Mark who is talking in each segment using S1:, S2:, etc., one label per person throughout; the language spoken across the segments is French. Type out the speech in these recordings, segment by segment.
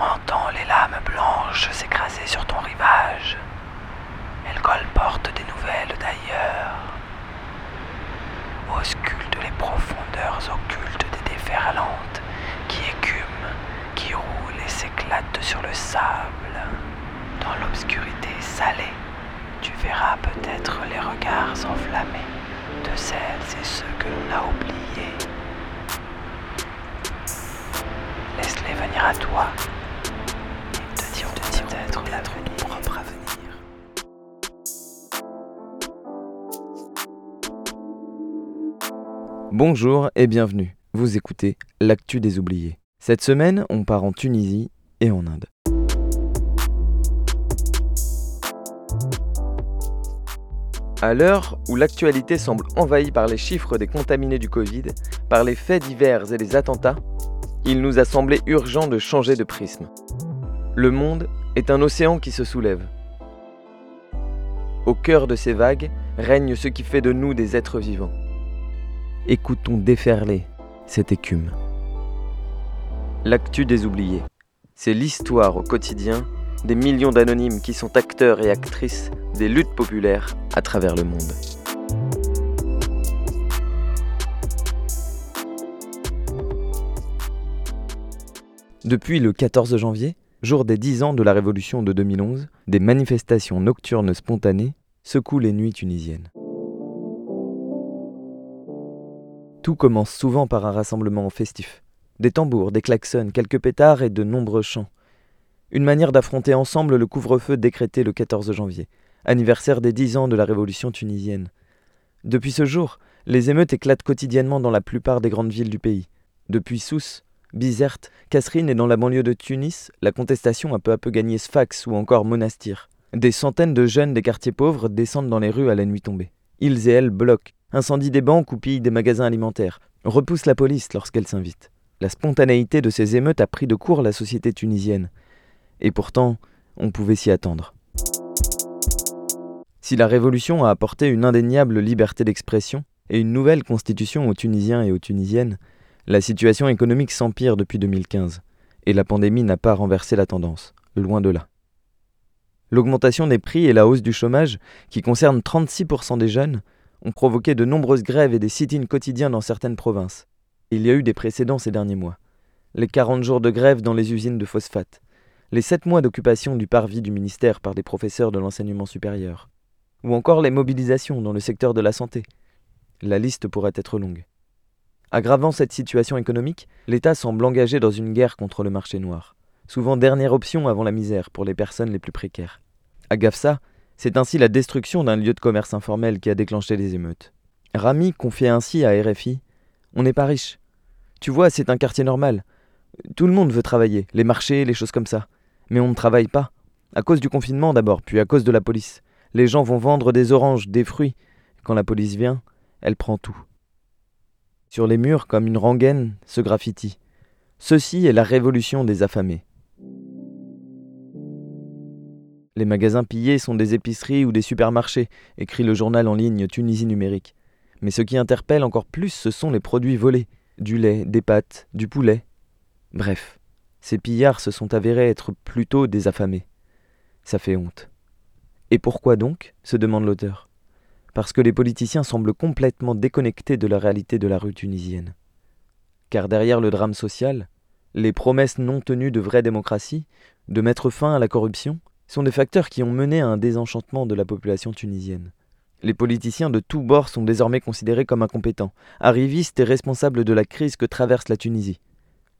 S1: Entends les lames blanches s'écraser sur ton rivage. Elles colportent des nouvelles d'ailleurs. Auscultent les profondeurs occultes des déferlantes qui écument, qui roulent et s'éclatent sur le sable. Dans l'obscurité salée, tu verras peut-être les regards enflammés de celles et ceux que l'on a oubliés. Laisse-les venir à toi.
S2: Bonjour et bienvenue. Vous écoutez L'actu des oubliés. Cette semaine, on part en Tunisie et en Inde. À l'heure où l'actualité semble envahie par les chiffres des contaminés du Covid, par les faits divers et les attentats, il nous a semblé urgent de changer de prisme. Le monde est un océan qui se soulève. Au cœur de ces vagues règne ce qui fait de nous des êtres vivants. Écoutons déferler cette écume. L'actu des oubliés, c'est l'histoire au quotidien des millions d'anonymes qui sont acteurs et actrices des luttes populaires à travers le monde. Depuis le 14 janvier, jour des 10 ans de la révolution de 2011, des manifestations nocturnes spontanées secouent les nuits tunisiennes. Tout commence souvent par un rassemblement festif. Des tambours, des klaxons, quelques pétards et de nombreux chants. Une manière d'affronter ensemble le couvre-feu décrété le 14 janvier, anniversaire des 10 ans de la révolution tunisienne. Depuis ce jour, les émeutes éclatent quotidiennement dans la plupart des grandes villes du pays. Depuis Sousse, Bizerte, Kasserine et dans la banlieue de Tunis, la contestation a peu à peu gagné Sfax ou encore Monastir. Des centaines de jeunes des quartiers pauvres descendent dans les rues à la nuit tombée. Ils et elles bloquent, incendient des banques ou pillent des magasins alimentaires, repoussent la police lorsqu'elle s'invite. La spontanéité de ces émeutes a pris de court la société tunisienne. Et pourtant, on pouvait s'y attendre. Si la révolution a apporté une indéniable liberté d'expression et une nouvelle constitution aux Tunisiens et aux Tunisiennes, la situation économique s'empire depuis 2015, et la pandémie n'a pas renversé la tendance, loin de là. L'augmentation des prix et la hausse du chômage, qui concernent 36% des jeunes, ont provoqué de nombreuses grèves et des sit-ins quotidiens dans certaines provinces. Il y a eu des précédents ces derniers mois. Les 40 jours de grève dans les usines de phosphate, les 7 mois d'occupation du parvis du ministère par des professeurs de l'enseignement supérieur, ou encore les mobilisations dans le secteur de la santé. La liste pourrait être longue. Aggravant cette situation économique, l'État semble engagé dans une guerre contre le marché noir, souvent dernière option avant la misère pour les personnes les plus précaires. À Gafsa, c'est ainsi la destruction d'un lieu de commerce informel qui a déclenché les émeutes. Rami confiait ainsi à RFI On n'est pas riche. Tu vois, c'est un quartier normal. Tout le monde veut travailler, les marchés, les choses comme ça. Mais on ne travaille pas. À cause du confinement d'abord, puis à cause de la police. Les gens vont vendre des oranges, des fruits. Quand la police vient, elle prend tout. Sur les murs, comme une rengaine, ce graffiti. Ceci est la révolution des affamés. Les magasins pillés sont des épiceries ou des supermarchés, écrit le journal en ligne Tunisie numérique. Mais ce qui interpelle encore plus, ce sont les produits volés. Du lait, des pâtes, du poulet. Bref, ces pillards se sont avérés être plutôt des affamés. Ça fait honte. Et pourquoi donc? se demande l'auteur parce que les politiciens semblent complètement déconnectés de la réalité de la rue tunisienne. Car derrière le drame social, les promesses non tenues de vraie démocratie, de mettre fin à la corruption, sont des facteurs qui ont mené à un désenchantement de la population tunisienne. Les politiciens de tous bords sont désormais considérés comme incompétents, arrivistes et responsables de la crise que traverse la Tunisie.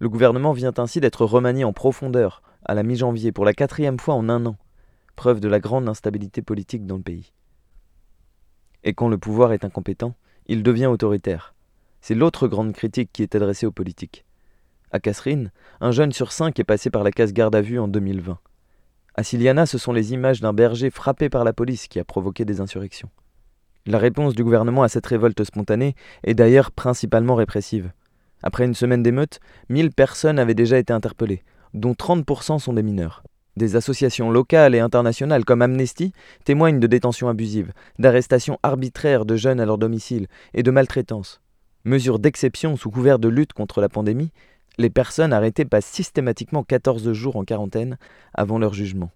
S2: Le gouvernement vient ainsi d'être remanié en profondeur à la mi-janvier pour la quatrième fois en un an, preuve de la grande instabilité politique dans le pays. Et quand le pouvoir est incompétent, il devient autoritaire. C'est l'autre grande critique qui est adressée aux politiques. À Catherine, un jeune sur cinq est passé par la case garde à vue en 2020. À Siliana, ce sont les images d'un berger frappé par la police qui a provoqué des insurrections. La réponse du gouvernement à cette révolte spontanée est d'ailleurs principalement répressive. Après une semaine d'émeutes, 1000 personnes avaient déjà été interpellées, dont 30% sont des mineurs. Des associations locales et internationales comme Amnesty témoignent de détentions abusives, d'arrestations arbitraires de jeunes à leur domicile et de maltraitance. Mesure d'exception sous couvert de lutte contre la pandémie, Les personnes arrêtées passent systématiquement 14 jours en quarantaine avant leur jugement.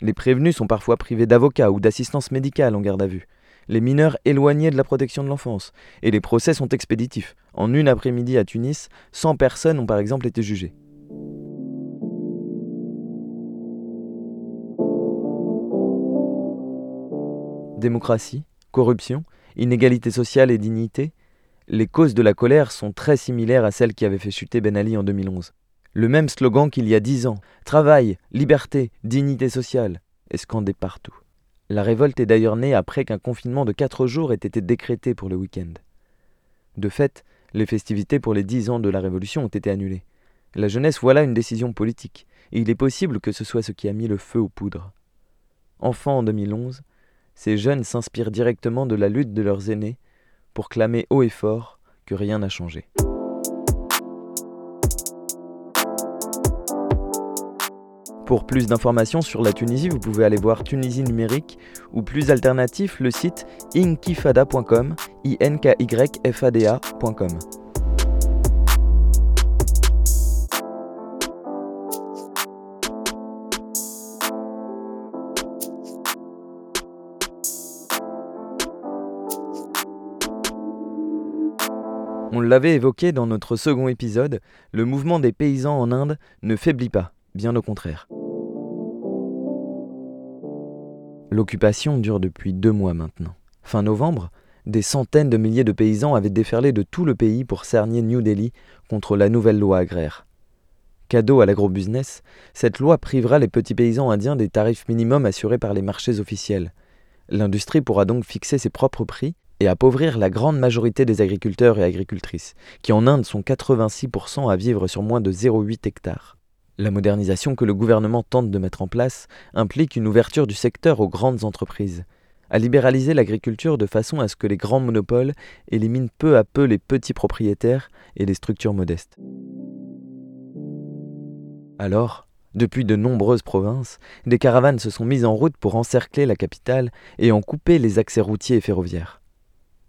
S2: Les prévenus sont parfois privés d'avocats ou d'assistance médicale en garde à vue. Les mineurs éloignés de la protection de l'enfance. Et les procès sont expéditifs. En une après-midi à Tunis, 100 personnes ont par exemple été jugées. Démocratie, corruption, inégalité sociale et dignité, les causes de la colère sont très similaires à celles qui avaient fait chuter Ben Ali en 2011. Le même slogan qu'il y a dix ans Travail, liberté, dignité sociale est scandé partout. La révolte est d'ailleurs née après qu'un confinement de quatre jours ait été décrété pour le week-end. De fait, les festivités pour les dix ans de la Révolution ont été annulées. La jeunesse voilà une décision politique, et il est possible que ce soit ce qui a mis le feu aux poudres. Enfants en 2011, ces jeunes s'inspirent directement de la lutte de leurs aînés pour clamer haut et fort que rien n'a changé. Pour plus d'informations sur la Tunisie, vous pouvez aller voir Tunisie numérique ou plus alternatif le site inkifada.com, i l'avait évoqué dans notre second épisode, le mouvement des paysans en Inde ne faiblit pas, bien au contraire. L'occupation dure depuis deux mois maintenant. Fin novembre, des centaines de milliers de paysans avaient déferlé de tout le pays pour cerner New Delhi contre la nouvelle loi agraire. Cadeau à l'agrobusiness, cette loi privera les petits paysans indiens des tarifs minimums assurés par les marchés officiels. L'industrie pourra donc fixer ses propres prix et appauvrir la grande majorité des agriculteurs et agricultrices, qui en Inde sont 86% à vivre sur moins de 0,8 hectares. La modernisation que le gouvernement tente de mettre en place implique une ouverture du secteur aux grandes entreprises, à libéraliser l'agriculture de façon à ce que les grands monopoles éliminent peu à peu les petits propriétaires et les structures modestes. Alors, depuis de nombreuses provinces, des caravanes se sont mises en route pour encercler la capitale et en couper les accès routiers et ferroviaires.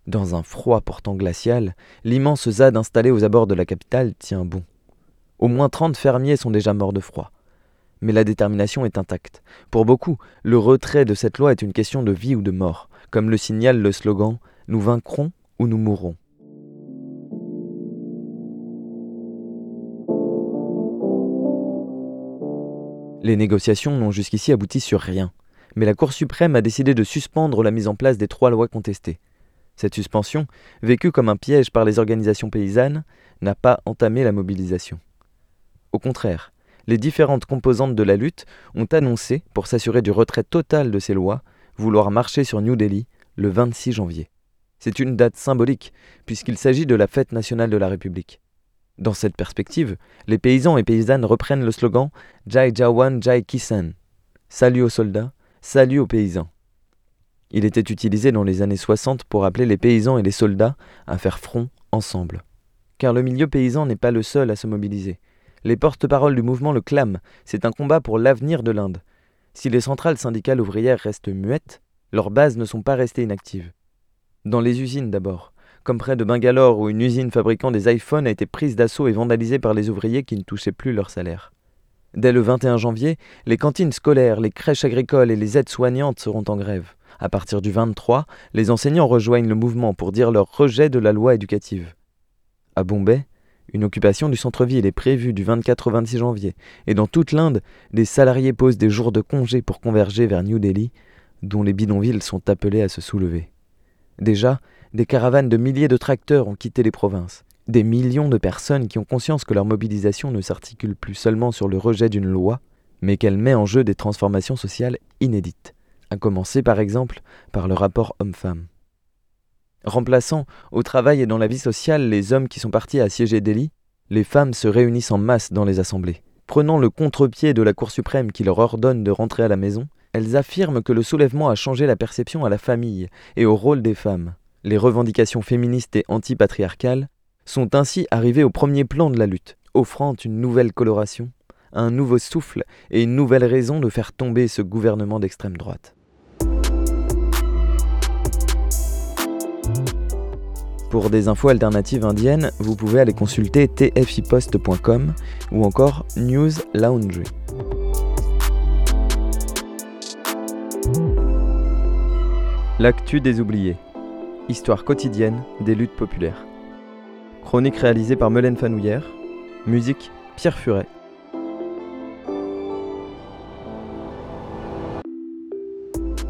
S2: Dans un froid portant glacial, l'immense ZAD installé aux abords de la capitale tient bon. Au moins 30 fermiers sont déjà morts de froid. Mais la détermination est intacte. Pour beaucoup, le retrait de cette loi est une question de vie ou de mort, comme le signale le slogan Nous vaincrons ou nous mourrons. Les négociations n'ont jusqu'ici abouti sur rien, mais la Cour suprême a décidé de suspendre la mise en place des trois lois contestées. Cette suspension, vécue comme un piège par les organisations paysannes, n'a pas entamé la mobilisation. Au contraire, les différentes composantes de la lutte ont annoncé, pour s'assurer du retrait total de ces lois, vouloir marcher sur New Delhi le 26 janvier. C'est une date symbolique, puisqu'il s'agit de la fête nationale de la République. Dans cette perspective, les paysans et paysannes reprennent le slogan Jai Jawan Jai Kisan Salut aux soldats, salut aux paysans. Il était utilisé dans les années 60 pour appeler les paysans et les soldats à faire front ensemble. Car le milieu paysan n'est pas le seul à se mobiliser. Les porte-paroles du mouvement le clament, c'est un combat pour l'avenir de l'Inde. Si les centrales syndicales ouvrières restent muettes, leurs bases ne sont pas restées inactives. Dans les usines d'abord, comme près de Bangalore où une usine fabriquant des iPhones a été prise d'assaut et vandalisée par les ouvriers qui ne touchaient plus leur salaire. Dès le 21 janvier, les cantines scolaires, les crèches agricoles et les aides soignantes seront en grève. À partir du 23, les enseignants rejoignent le mouvement pour dire leur rejet de la loi éducative. À Bombay, une occupation du centre-ville est prévue du 24 au 26 janvier, et dans toute l'Inde, des salariés posent des jours de congé pour converger vers New Delhi, dont les bidonvilles sont appelés à se soulever. Déjà, des caravanes de milliers de tracteurs ont quitté les provinces. Des millions de personnes qui ont conscience que leur mobilisation ne s'articule plus seulement sur le rejet d'une loi, mais qu'elle met en jeu des transformations sociales inédites à commencer par exemple par le rapport homme-femme. Remplaçant au travail et dans la vie sociale les hommes qui sont partis assiéger Delhi, les femmes se réunissent en masse dans les assemblées. Prenant le contre-pied de la Cour suprême qui leur ordonne de rentrer à la maison, elles affirment que le soulèvement a changé la perception à la famille et au rôle des femmes. Les revendications féministes et antipatriarcales sont ainsi arrivées au premier plan de la lutte, offrant une nouvelle coloration, un nouveau souffle et une nouvelle raison de faire tomber ce gouvernement d'extrême droite. Pour des infos alternatives indiennes, vous pouvez aller consulter tfipost.com ou encore News Laundry. L'actu des oubliés. Histoire quotidienne des luttes populaires. Chronique réalisée par Melaine Fanouillère. Musique Pierre Furet.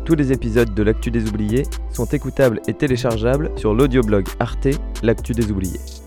S2: Tous les épisodes de L'Actu des Oubliés sont écoutables et téléchargeables sur l'audioblog Arte, L'Actu des Oubliés.